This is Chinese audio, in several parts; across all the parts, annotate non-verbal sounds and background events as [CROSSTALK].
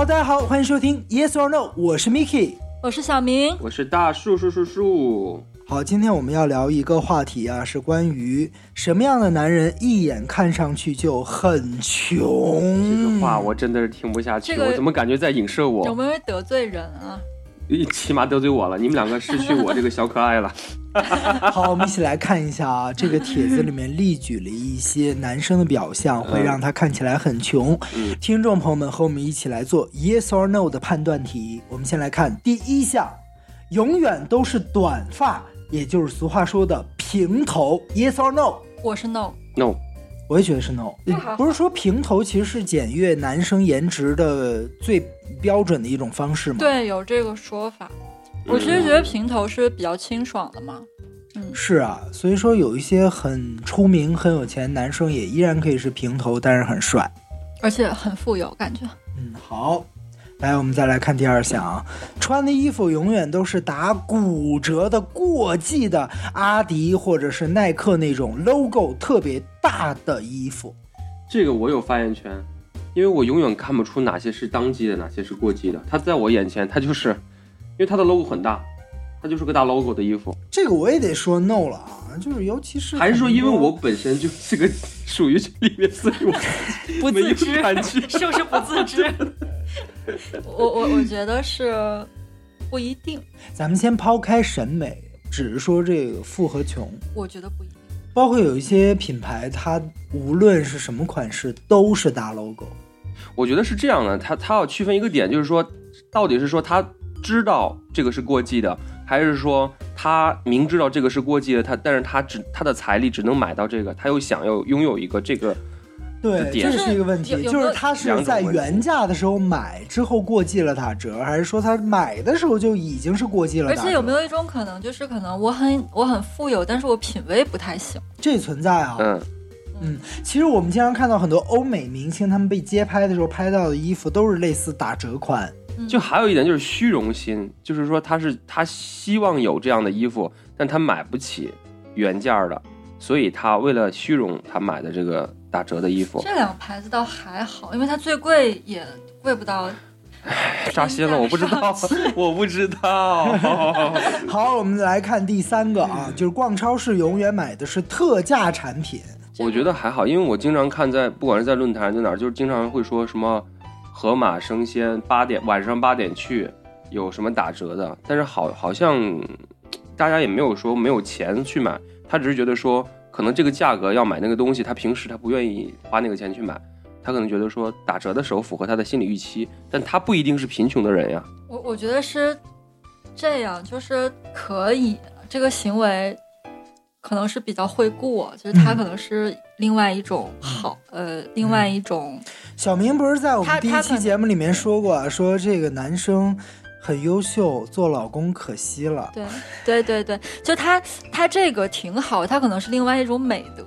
好，大家好，欢迎收听 Yes or No，我是 Miki。我是小明，我是大树树树树。好，今天我们要聊一个话题啊，是关于什么样的男人一眼看上去就很穷。这个话我真的是听不下去，这个我怎么感觉在影射我有我？没有得罪人啊？一起码得罪我了，你们两个失去我这个小可爱了。[LAUGHS] 好，我们一起来看一下啊，这个帖子里面例举了一些男生的表象，会让他看起来很穷。嗯听众朋友们和我们一起来做 Yes or No 的判断题。我们先来看第一项，永远都是短发，也就是俗话说的平头。Yes or No？我是 no，No，我也觉得是 no，不是说平头其实是检阅男生颜值的最标准的一种方式吗？，对，有这个说法。我其实觉得平头是比较清爽的嘛。嗯，是啊，所以说有一些很出名、很有钱的男生也依然可以是平头，但是很帅。而且很富有感觉。嗯，好，来，我们再来看第二项啊，穿的衣服永远都是打骨折的过季的阿迪或者是耐克那种 logo 特别大的衣服。这个我有发言权，因为我永远看不出哪些是当季的，哪些是过季的。它在我眼前，它就是，因为它的 logo 很大，它就是个大 logo 的衣服。这个我也得说 no 了啊，就是尤其是还是说因为我本身就是个属于这里面，所以我不自知。是不 [LAUGHS] 是不自知？我我我觉得是不一定，咱们先抛开审美，只是说这个富和穷，我觉得不一定。包括有一些品牌，它无论是什么款式都是大 logo。我觉得是这样的，它它要区分一个点，就是说，到底是说他知道这个是过季的，还是说他明知道这个是过季的，他但是他只他的财力只能买到这个，他又想要拥有一个这个，对，这是一个问题，就是他是在原价的时候买，之后过季了打折，还是说他买的时候就已经是过季了？而且有没有一种可能，就是可能我很我很富有，但是我品味不太行。这存在啊？嗯，嗯，其实我们经常看到很多欧美明星，他们被街拍的时候拍到的衣服都是类似打折款。就还有一点就是虚荣心，就是说他是他希望有这样的衣服，但他买不起原价的，所以他为了虚荣，他买的这个打折的衣服，这两个牌子倒还好，因为它最贵也贵不到。扎心了，我不知道，我不知道。好，我们来看第三个啊，就是逛超市永远买的是特价产品。我觉得还好，因为我经常看在不管是在论坛在哪儿，就是经常会说什么盒马生鲜八点晚上八点去有什么打折的，但是好好像大家也没有说没有钱去买，他只是觉得说可能这个价格要买那个东西，他平时他不愿意花那个钱去买，他可能觉得说打折的时候符合他的心理预期，但他不一定是贫穷的人呀。我我觉得是这样，就是可以这个行为可能是比较会过，就是他嗯可能是另外一种好，呃，另外一种小明不是在我们第一期节目里面说过啊，说这个男生很优秀，做老公可惜了。对对对对，就他他这个挺好，他可能是另外一种美德。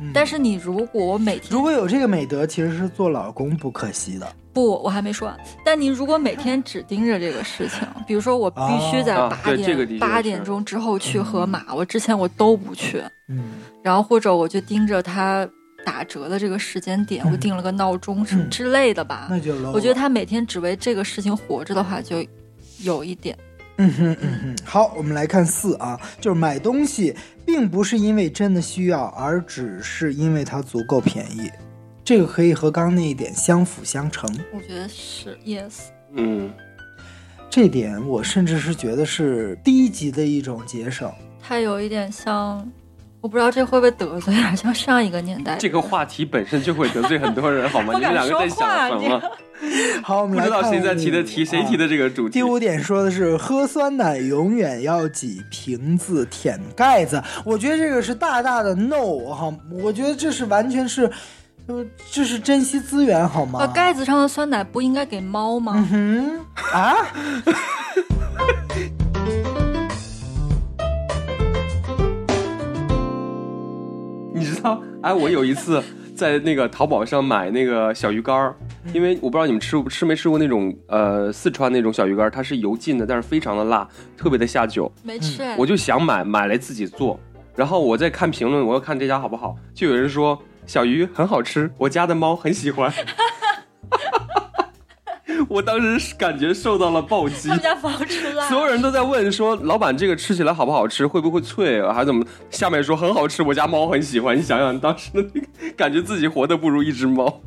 嗯但是你如果每天如果有这个美德，其实是做老公不可惜的。不，我还没说完。但你如果每天只盯着这个事情，比如说我必须在啊八点、八是点钟之后去盒马，我之前我都不去，嗯，然后或者我就盯着它打折的这个时间点，嗯我定了个闹钟什么嗯之类的吧。那就我觉得他每天只为这个事情活着的话，就有一点。嗯哼嗯哼，好，我们来看四啊，就是买东西并不是因为真的需要，而只是因为它足够便宜。这个可以和刚刚那一点相辅相成。我觉得是 yes。嗯，这点我甚至是觉得是低级的一种节省。它有一点像，我不知道这会不会得罪啊，像上一个年代。这个话题本身就会得罪很多人，好吗？[LAUGHS] 你们两个在想什么？[LAUGHS] 好，我们不知道来看谁在提的五题，谁啊提的这个主题第？五点说的是喝酸奶永远要挤瓶子舔盖子，我觉得这个是大大的 no 哈，我觉得这是完全是，呃，这是珍惜资源好吗？呃，盖子上的酸奶不应该给猫吗？嗯啊，[LAUGHS] 你知道，哎，我有一次在那个淘宝上买那个小鱼干儿，因为我不知道你们吃吃没吃过那种呃四川那种小鱼干儿，它是油浸的，但是非常的辣，特别的下酒。没吃哎，我就想买，买来自己做。然后我在看评论，我要看这家好不好，就有人说小鱼很好吃，我家的猫很喜欢。[LAUGHS] 我当时感觉受到了暴击他。们家不好吃辣，所有人都在问说，老板这个吃起来好不好吃，会不会脆啊，还怎么？下面说很好吃，我家猫很喜欢。你想想当时的那个，感觉自己活得不如一只猫。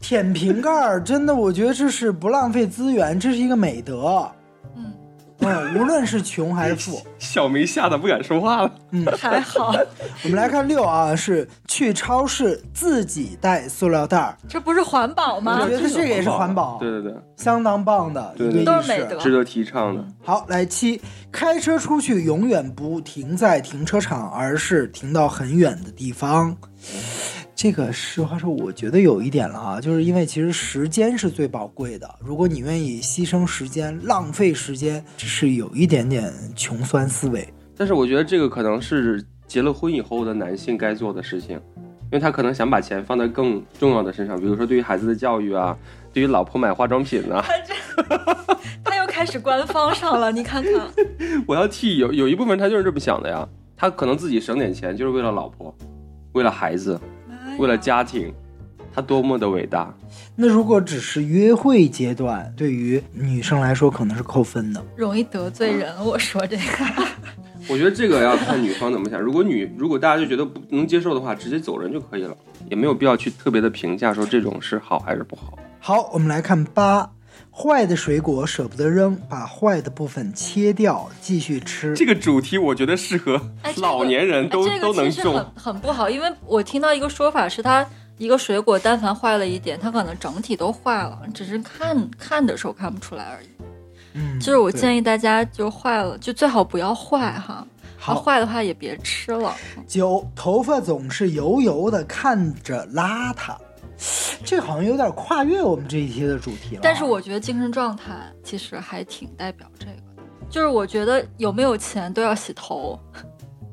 舔瓶盖儿，真的，我觉得这是不浪费资源，这是一个美德。嗯，嗯，无论是穷还是富。小梅吓得不敢说话了。嗯还好，我们来看六啊，是去超市自己带塑料袋儿，这不是环保吗我？觉得这个也是环保，对对对，相当棒的一对对个意识都是美德值得提倡的。好，来七，开车出去永远不停在停车场，而是停到很远的地方。这个实话说，我觉得有一点了啊，就是因为其实时间是最宝贵的，如果你愿意牺牲时间、浪费时间，这是有一点点穷酸思维。但是我觉得这个可能是结了婚以后的男性该做的事情，因为他可能想把钱放在更重要的身上，比如说对于孩子的教育啊，对于老婆买化妆品啊。[LAUGHS] 他又开始官方上了，你看看，我要替有有一部分他就是这么想的呀，他可能自己省点钱就是为了老婆，为了孩子，为了家庭，他多么的伟大。那如果只是约会阶段，对于女生来说可能是扣分的。容易得罪人。我说这个，[LAUGHS] 我觉得这个要看女方怎么想。如果女如果大家就觉得不能接受的话，直接走人就可以了，也没有必要去特别的评价说这种是好还是不好。好，我们来看八，坏的水果舍不得扔，把坏的部分切掉，继续吃。这个主题我觉得适合老年人都、哎这个都能中很。很不好，因为我听到一个说法是，它一个水果但凡坏了一点，它可能整体都坏了，只是看看的时候看不出来而已。嗯，就是我建议大家就坏了，就最好不要坏哈。要好坏的话也别吃了。九，头发总是油油的，看着邋遢。[LAUGHS] 这好像有点跨越我们这一期的主题了。但是我觉得精神状态其实还挺代表这个的，就是我觉得有没有钱都要洗头。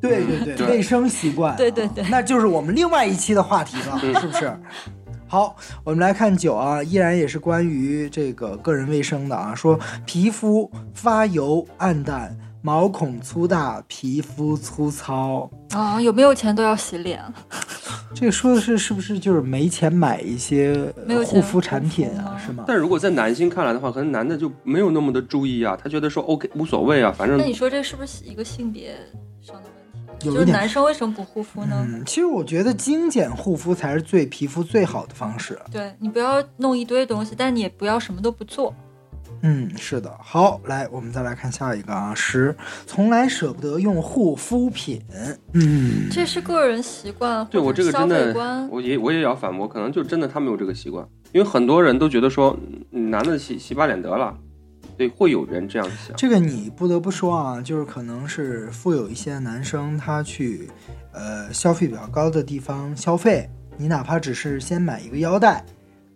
对对对，对 [LAUGHS] 卫生习惯啊，对对对那就是我们另外一期的话题了，[LAUGHS] 是不是？好，我们来看九啊，依然也是关于这个个人卫生的啊，说皮肤发油、暗淡、毛孔粗大、皮肤粗糙。啊，有没有钱都要洗脸，这个说的是是不是就是没钱买一些没有护肤产品啊？是吗？但如果在男性看来的话，可能男的就没有那么的注意啊，他觉得说 OK 无所谓啊，反正那你说这是不是一个性别上的问题？有就是男生为什么不护肤呢？嗯，其实我觉得精简护肤才是最皮肤最好的方式。对你不要弄一堆东西，但你也不要什么都不做。嗯，是的。好，来，我们再来看下一个啊，十，从来舍不得用护肤品。嗯，这是个人习惯，对我这个真的，我也我也要反驳，可能就真的他没有这个习惯，因为很多人都觉得说，嗯男的洗洗把脸得了，对，会有人这样想。这个你不得不说啊，就是可能是富有一些男生他去，呃，消费比较高的地方消费，你哪怕只是先买一个腰带，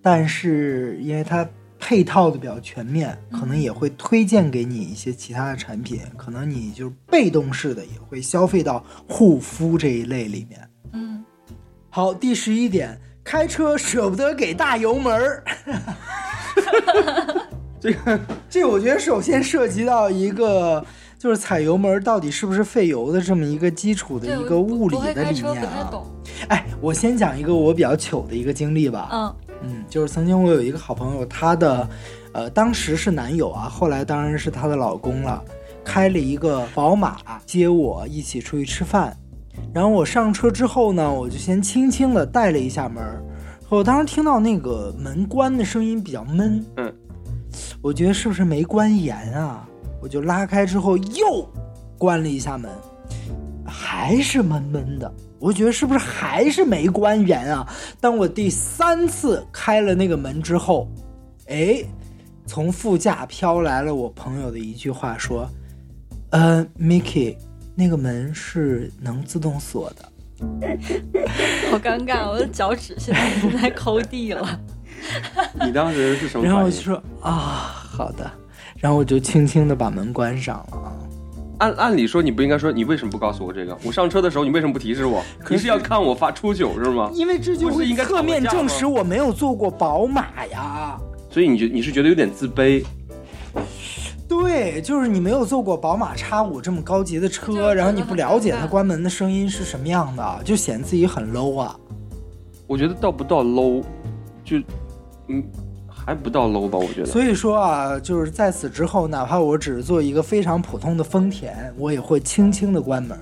但是因为它配套的比较全面，可能也会推荐给你一些其他的产品，可能你就是被动式的也会消费到护肤这一类里面。嗯，好，第十一点，开车舍不得给大油门儿。[LAUGHS] 这个这我觉得首先涉及到一个，就是踩油门儿到底是不是费油的这么一个基础的，一个物理的理念啊。哎，我先讲一个我比较糗的一个经历吧。嗯嗯，就是曾经我有一个好朋友，她的呃当时是男友啊，后来当然是她的老公了，开了一个宝马接我一起出去吃饭。然后我上车之后呢，我就先轻轻的带了一下门，我当时听到那个门关的声音比较闷，嗯，我觉得是不是没关严啊？我就拉开之后又关了一下门，还是闷闷的。我觉得是不是还是没关严啊？当我第三次开了那个门之后，哎，从副驾飘来了我朋友的一句话说：“呃，Mickey，那个门是能自动锁的。[LAUGHS] 好尴尬，我的脚趾现在已经在抠地了。[LAUGHS] 你当时是什”么？然后我就说：“啊，好的。”然后我就轻轻的把门关上了啊。按按理说你不应该说你为什么不告诉我这个？我上车的时候你为什么不提示我？可是你是要看我发初九是吗？因为这就不是应该侧面证实我没有坐过宝马呀。所以你觉你是觉得有点自卑？对，就是你没有坐过宝马叉五这么高级的车，然后你不了解它关门的声音是什么样的，就显得自己很 low 啊。我觉得到不到 low，就嗯还不到 low 吧？我觉得。所以说啊，就是在此之后，哪怕我只是做一个非常普通的丰田，我也会轻轻的关门，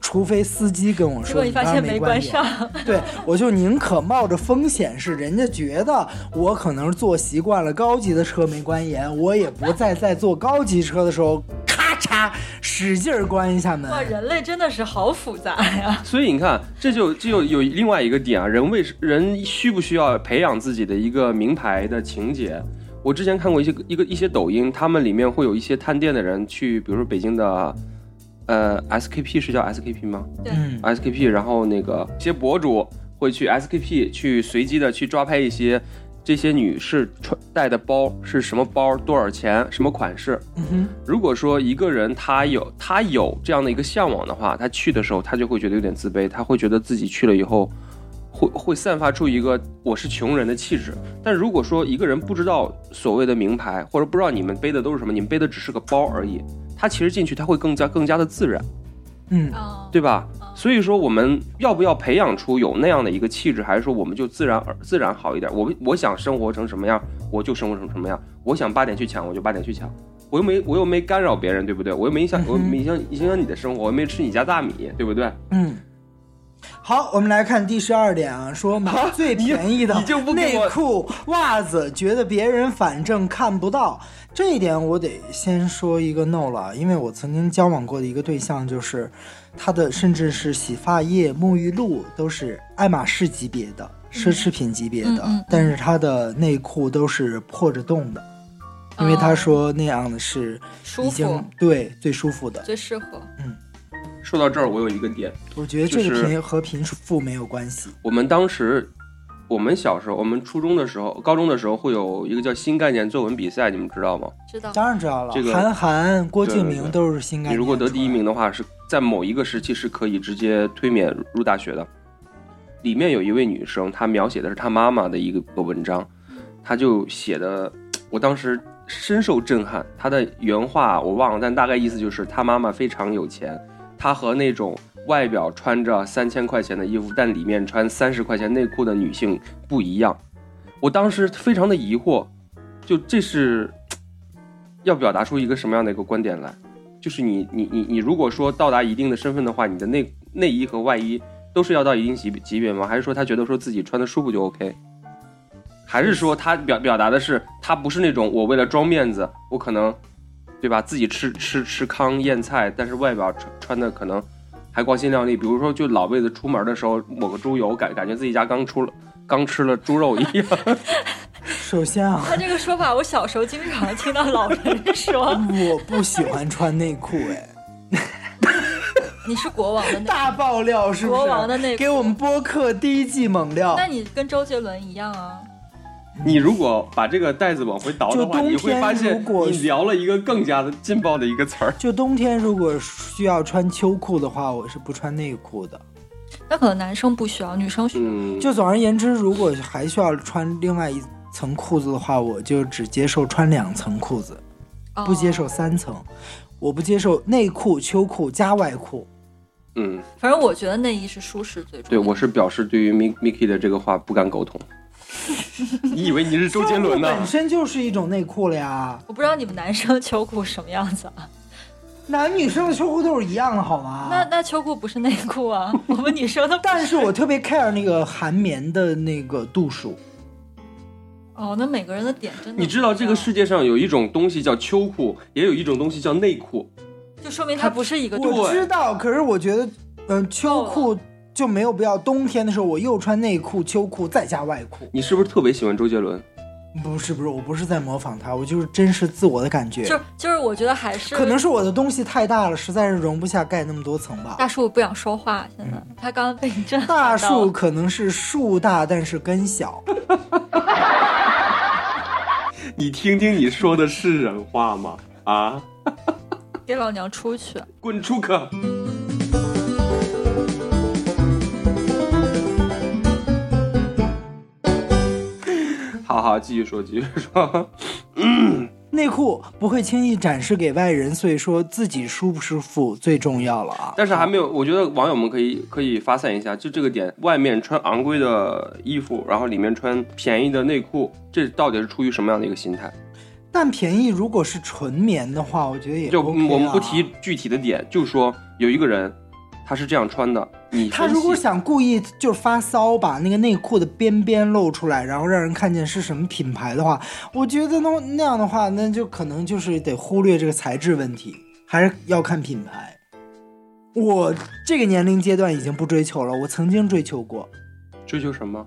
除非司机跟我说结果你发现没关严关上，对，我就宁可冒着风险，是人家觉得我可能坐习惯了高级的车没关严，我也不再在坐高级车的时候咔嚓使劲儿关一下门。哇，人类真的是好复杂呀！[LAUGHS] 所以你看，这就这就有另外一个点啊，人为人需不需要培养自己的一个名牌的情节？我之前看过一些一个一些抖音，他们里面会有一些探店的人去，比如说北京的，呃，SKP 是叫 SKP 吗对嗯，？SKP，然后那个一些博主会去 SKP 去随机的去抓拍一些这些女士穿带的包是什么包，多少钱，什么款式。嗯哼，如果说一个人他有他有这样的一个向往的话，他去的时候他就会觉得有点自卑，他会觉得自己去了以后会会散发出一个我是穷人的气质。但如果说一个人不知道所谓的名牌，或者不知道你们背的都是什么，你们背的只是个包而已，他其实进去他会更加更加的自然，嗯，啊，对吧？所以说我们要不要培养出有那样的一个气质，还是说我们就自然而自然好一点？我我想生活成什么样，我就生活成什么样。我想八点去抢，我就八点去抢。我又没我又没干扰别人，对不对？我又没影响，我影响影响你的生活，我又没吃你家大米，对不对？嗯。好，我们来看第十二点啊，说买最便宜的内裤、袜子，觉得别人反正看不到。这一点我得先说一个 no 了，因为我曾经交往过的一个对象，就是他的甚至是洗发液、沐浴露都是爱马仕级别的、奢侈品级别的，嗯嗯嗯但是他的内裤都是破着洞的，因为他哦说那样的是已舒经服对最舒服的。最适合。说到这儿，我有一个点，我觉得这个贫和贫富没有关系。我们当时，我们小时候，我们初中的时候、高中的时候会有一个叫新概念作文比赛，你们知道吗？知道。当然知道了，这个韩寒、郭敬明都是新概念。你如果得第一名，的话，是在某一个时期是可以直接推免入大学的。里面有一位女生，她描写的是她妈妈的一个个文章，她就写的，我当时深受震撼。她的原话我忘了，但大概意思就是她妈妈非常有钱，她和那种外表穿着三千块钱的衣服，但里面穿三十块钱内裤的女性不一样。我当时非常的疑惑，就这是要表达出一个什么样的一个观点来？就是你你你你如果说到达一定的身份的话，你的内内衣和外衣都是要到一定级级别吗？还是说他觉得说自己穿的舒服就 OK？还是说他表表达的是他不是那种我为了装面子，我可能对吧自己吃吃吃糠咽菜，但是外表穿穿的可能还光鲜亮丽。比如说就老辈子出门的时候抹个猪油，感感觉自己家刚出了刚吃了猪肉一样。[LAUGHS] 首先啊，他这个说法，我小时候经常听到老人说。[LAUGHS] 我不喜欢穿内裤，哎，[LAUGHS] 你是国王的那，大爆料是不是？国王的内裤给我们播客第一季猛料那。你跟周杰伦一样啊。你如果把这个袋子往回倒的话，你会发现你聊了一个更加的劲爆的一个词儿。就冬天如果需要穿秋裤的话，我是不穿内裤的。那可能男生不需要，女生需要。嗯，就总而言之，如果还需要穿另外一层裤子的话，我就只接受穿两层裤子，不接受哦。三层。我不接受内裤、秋裤加外裤。嗯，反正我觉得内衣是舒适最重要对，我是表示对于 Mi- Miki 的这个话不敢苟同。[LAUGHS] 你以为你是周杰伦呢秋裤？[LAUGHS] 本身就是一种内裤了呀，我不知道你们男生秋裤什么样子啊？男女生的秋裤都是一样的，好吗？那那秋裤不是内裤啊？我们女生的但是我特别 care 那个含棉的那个度数。哦，那每个人的点真的你知道这个世界上有一种东西叫秋裤，也有一种东西叫内裤。就说明它不是一个度我知道，可是我觉得，嗯、秋裤就没有必要。冬天的时候，我又穿内裤、秋裤，再加外裤。你是不是特别喜欢周杰伦？不是不是，我不是在模仿他，我就是真实自我的感觉。就就是我觉得还是可能是我的东西太大了，实在是容不下盖那么多层吧。大树不想说话，现在他刚刚被你震撼大树可能是树大，但是根小。[LAUGHS] 你听听你说的是人话吗？啊，[LAUGHS] 给老娘出去！滚出去！好好，继续说，继续说。嗯 [LAUGHS] 内裤不会轻易展示给外人，所以说自己舒不舒服最重要了啊。但是还没有，我觉得网友们可以可以发散一下，就这个点，外面穿昂贵的衣服，然后里面穿便宜的内裤，这到底是出于什么样的一个心态？但便宜如果是纯棉的话，我觉得也就 OK 啊我们不提具体的点，就说有一个人他是这样穿的，你他如果想故意就是发骚，把那个内裤的边边露出来，然后让人看见是什么品牌的话，我觉得那那样的话，那就可能就是得忽略这个材质问题，还是要看品牌。我这个年龄阶段已经不追求了，我曾经追求过，追求什么？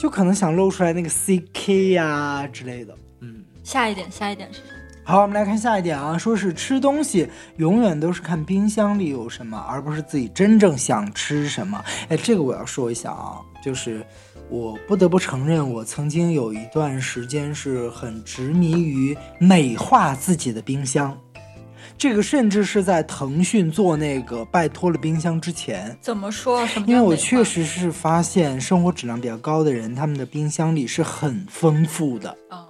就可能想露出来那个 CK 呀、之类的。嗯，下一点，下一点是什么？好，我们来看下一点啊，说是吃东西永远都是看冰箱里有什么，而不是自己真正想吃什么。哎，这个我要说一下啊，就是我不得不承认，我曾经有一段时间是很执迷于美化自己的冰箱。这个甚至是在腾讯做那个拜托了冰箱之前，怎么说？什么因为我确实是发现生活质量比较高的人，他们的冰箱里是很丰富的。哦，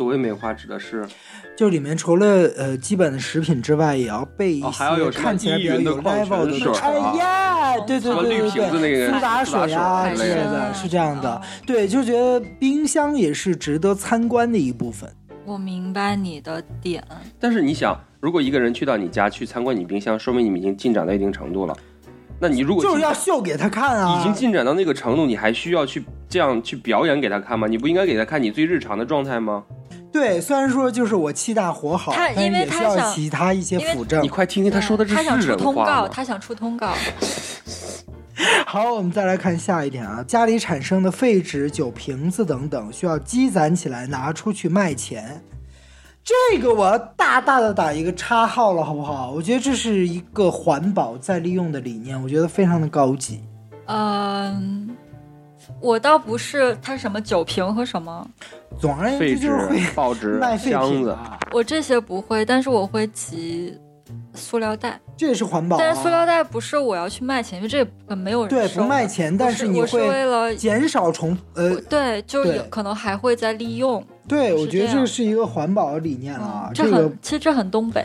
所谓美化指的是就里面除了呃基本的食品之外，也要备一哦还要有些看起来比较有 level 的哎呀，对对对对苏打水啊之类的，是这样的哦。对，就觉得冰箱也是值得参观的一部分。我明白你的点。但是你想，如果一个人去到你家去参观你冰箱，说明你们已经进展到一定程度了。那你如果就是要秀给他看啊！已经进展到那个程度，你还需要去这样去表演给他看吗？你不应该给他看你最日常的状态吗？对，虽然说就是我气大火好，他因为但是也需要他想其他一些辅证你。快听听他说的是出通告，话？他想出通告。[LAUGHS] 好，我们再来看下一点啊，家里产生的废纸、酒瓶子等等，需要积攒起来拿出去卖钱。这个我要大大的打一个叉号了，好不好？我觉得这是一个环保再利用的理念，我觉得非常的高级。嗯，我倒不是它什么酒瓶和什么，总而言之就是会、报纸 [LAUGHS] 卖、废，品啊，我这些不会，但是我会集塑料袋。这也是环保、啊。但是塑料袋不是我要去卖钱，因为这个没有人对不卖钱，但是你会为了减少重呃，对，就有可能还会再利用。对我觉得这是一个环保的理念啊。嗯，这个这很其实这很东北。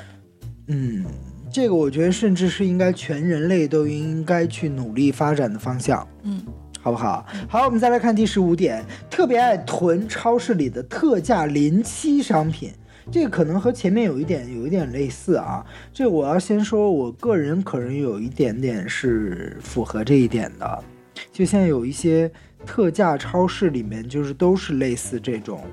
嗯，这个我觉得甚至是应该全人类都应该去努力发展的方向。嗯，好不好？好，我们再来看第十五点，特别爱囤超市里的特价临期商品。这个可能和前面有一点有一点类似啊。这我要先说，我个人可能有一点点是符合这一点的。就像有一些特价超市里面，就是都是类似这种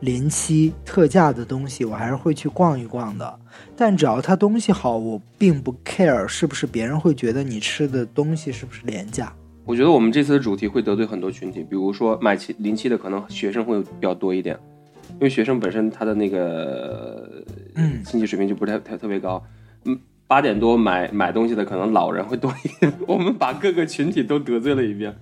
临期特价的东西，我还是会去逛一逛的。但只要它东西好，我并不 care 是不是别人会觉得你吃的东西是不是廉价。我觉得我们这次的主题会得罪很多群体，比如说买七临期的，可能学生会比较多一点，因为学生本身他的那个嗯经济水平就不太太特别高。嗯，八点多买买东西的可能老人会多一点。我们把各个群体都得罪了一遍，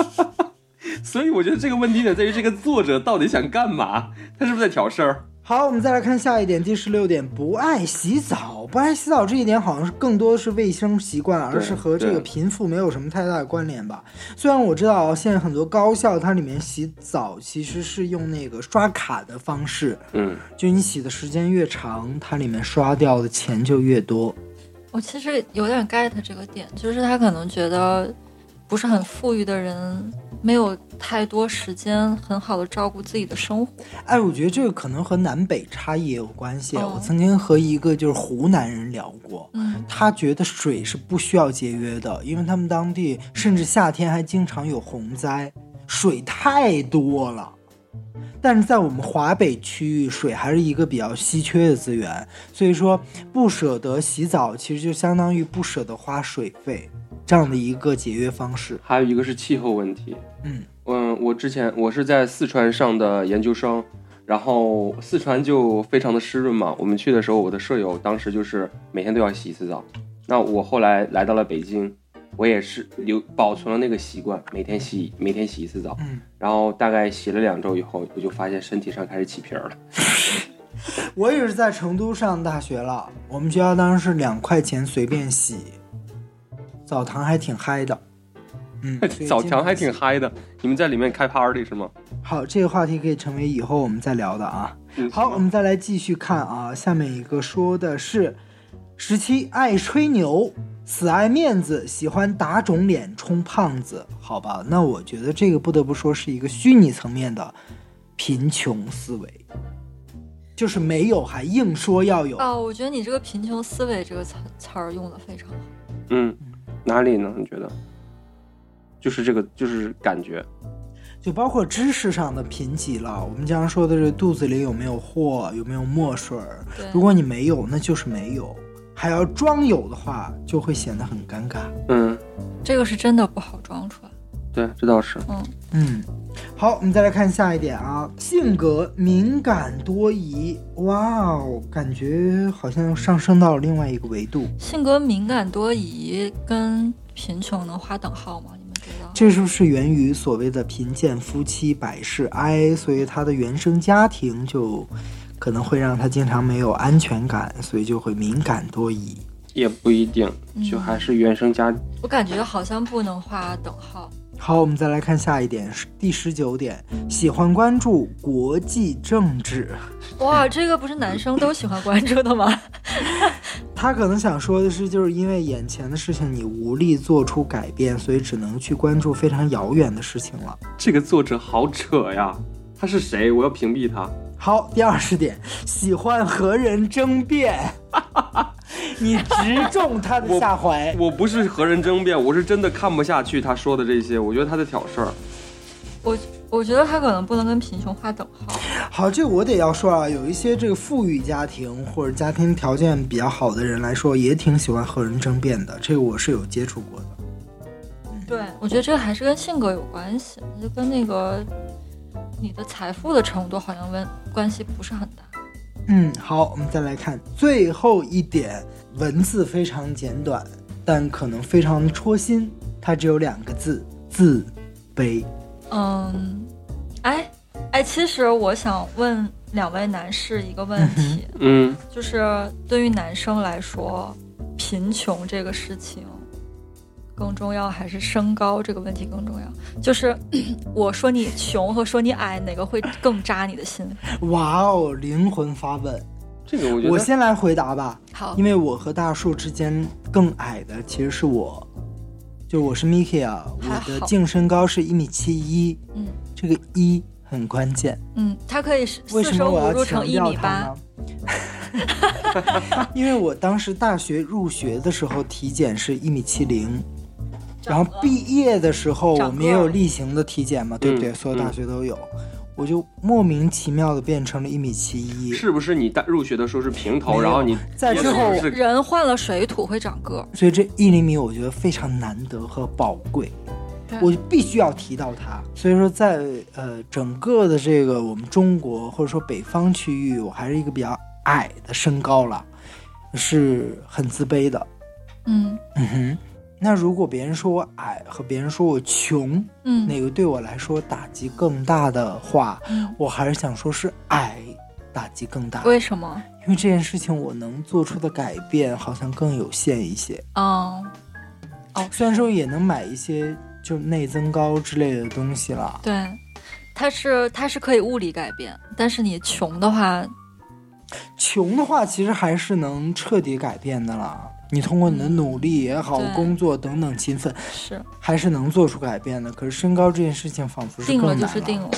[LAUGHS] 所以我觉得这个问题点在于这个作者到底想干嘛？他是不是在挑事儿？好，我们再来看下一点，第十六点，不爱洗澡。不爱洗澡这一点好像是更多的是卫生习惯，而是和这个贫富没有什么太大的关联吧。虽然我知道啊现在很多高校它里面洗澡其实是用那个刷卡的方式，嗯，就你洗的时间越长，它里面刷掉的钱就越多。我其实有点 get 这个点，就是他可能觉得不是很富裕的人没有太多时间很好的照顾自己的生活。哎，我觉得这个可能和南北差异也有关系。哦我曾经和一个就是湖南人聊过，嗯，他觉得水是不需要节约的，因为他们当地甚至夏天还经常有洪灾，水太多了。但是在我们华北区域，水还是一个比较稀缺的资源，所以说不舍得洗澡，其实就相当于不舍得花水费这样的一个节约方式。还有一个是气候问题。嗯嗯，我之前我是在四川上的研究生，然后四川就非常的湿润嘛。我们去的时候，我的舍友当时就是每天都要洗一次澡。那我后来来到了北京，我也是留保存了那个习惯，每天洗每天洗一次澡。嗯，然后大概洗了两周以后，我就发现身体上开始起皮儿了。[LAUGHS] 我也是在成都上大学了，我们学校当时是两块钱随便洗，澡堂还挺嗨的。嗯，[LAUGHS] 澡堂还挺嗨的，你们在里面开 party 是吗？好，这个话题可以成为以后我们再聊的啊。嗯好，我们再来继续看啊，下面一个说的是十七爱吹牛，死爱面子，喜欢打肿脸充胖子。好吧，那我觉得这个不得不说是一个虚拟层面的贫穷思维，就是没有还硬说要有。哦，我觉得你这个贫穷思维这个词词儿用的非常好。嗯，哪里呢？你觉得？就是这个，就是感觉。就包括知识上的贫瘠了。我们经常说的是肚子里有没有货，有没有墨水儿。如果你没有，那就是没有；还要装有的话，就会显得很尴尬。嗯，这个是真的不好装出来。对，这倒是。嗯，嗯，好，我们再来看下一点啊，性格敏感多疑。哇哦，感觉好像上升到了另外一个维度。性格敏感多疑跟贫穷能划等号吗？你们觉得？这是不是源于所谓的贫贱夫妻百事哀？所以他的原生家庭就可能会让他经常没有安全感，所以就会敏感多疑。也不一定，嗯就还是原生家。我感觉好像不能划等号。好，我们再来看下一点，是第十九点，喜欢关注国际政治。哇，这个不是男生都喜欢关注的吗？[LAUGHS] 他可能想说的是，就是因为眼前的事情你无力做出改变，所以只能去关注非常遥远的事情了。这个作者好扯呀，他是谁？我要屏蔽他。好，第二十点，喜欢和人争辩，[LAUGHS] [LAUGHS] 你直中他的下怀。我不是和人争辩，我是真的看不下去他说的这些，我觉得他在挑事儿。我我觉得他可能不能跟贫穷划等号。好，这个我得要说啊，有一些这个富裕家庭或者家庭条件比较好的人来说，也挺喜欢和人争辩的，这个我是有接触过的。对，我觉得这个还是跟性格有关系，就跟那个你的财富的程度好像问关系不是很大。嗯，好，我们再来看最后一点，文字非常简短，但可能非常戳心。它只有两个字：自卑。嗯，哎哎，其实我想问两位男士一个问题，嗯，就是对于男生来说，贫穷这个事情更重要，还是身高这个问题更重要？就是 [CLEARS THROAT] 我说你穷和说你矮，哪个会更扎你的心？[LAUGHS] 哇哦，灵魂发问。这个我觉得我先来回答吧，好因，为我和大树之间更矮的其实是我，就我是 Miki 啊，我的净身高是一米七一，嗯这个一很关键。嗯，它可以是为什么四舍五我要强入成一米调它八呢？[LAUGHS] 因为我当时大学入学的时候体检是一米七零，然后毕业的时候我们也有例行的体检嘛，对不对？嗯所有大学都有，我就莫名其妙的变成了一米七一。是不是你大入学的时候是平头，然后你在之后人换了水土会长个。所以这一厘米我觉得非常难得和宝贵，对我必须要提到它。所以说在，呃整个的这个我们中国或者说北方区域，我还是一个比较矮的身高了，是很自卑的。嗯嗯哼，那如果别人说我矮和别人说我穷，嗯哪个对我来说打击更大的话，嗯，我还是想说是矮打击更大，为什么？因为这件事情我能做出的改变好像更有限一些。哦哦，虽然说也能买一些就内增高之类的东西了，对，它是它是可以物理改变，但是你穷的话，穷的话其实还是能彻底改变的啦。你通过你的努力也好，嗯工作等等勤奋，是还是能做出改变的。可是身高这件事情仿佛是定了是定了。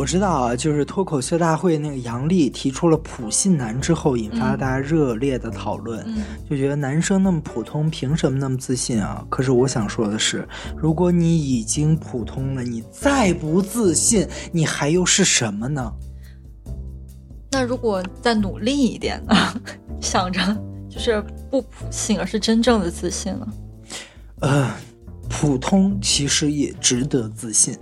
我知道啊，就是脱口秀大会那个杨笠提出了普信男之后，引发大家热烈的讨论，嗯就觉得男生那么普通，凭什么那么自信啊？可是我想说的是，如果你已经普通了，你再不自信，你还又是什么呢？那如果再努力一点呢？[LAUGHS] 想着就是不普信，而是真正的自信了。呃，普通其实也值得自信。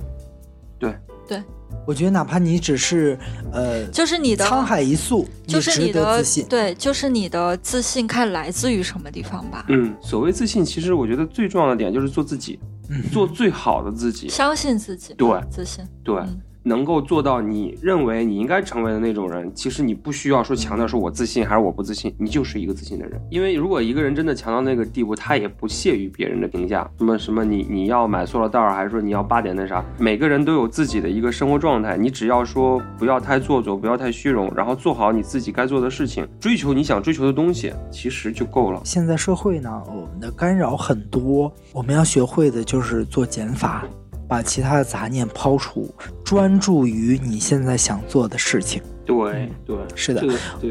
对对，我觉得哪怕你只是呃，就是你的沧海一粟，就是也值得你的自信。对，就是你的自信看来自于什么地方吧？嗯，所谓自信，其实我觉得最重要的点就是做自己，嗯，做最好的自己。相信自己，对自信。对，嗯能够做到你认为你应该成为的那种人，其实你不需要说强调说我自信还是我不自信，你就是一个自信的人。因为如果一个人真的强到那个地步，他也不屑于别人的评价，什么什么你你要买塑料袋儿，还是说你要八点那啥，每个人都有自己的一个生活状态，你只要说不要太做作，不要太虚荣，然后做好你自己该做的事情，追求你想追求的东西，其实就够了。现在社会呢，我们的干扰很多，我们要学会的就是做减法，把其他的杂念抛除，专注于你现在想做的事情。对对，是的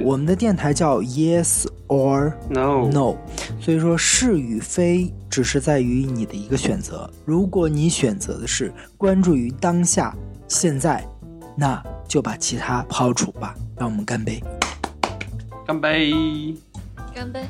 我们的电台叫 Yes or no No，所以说是与非只是在于你的一个选择。如果你选择的是关注于当下、现在，那就把其他抛除吧。让我们干杯！干杯。干杯。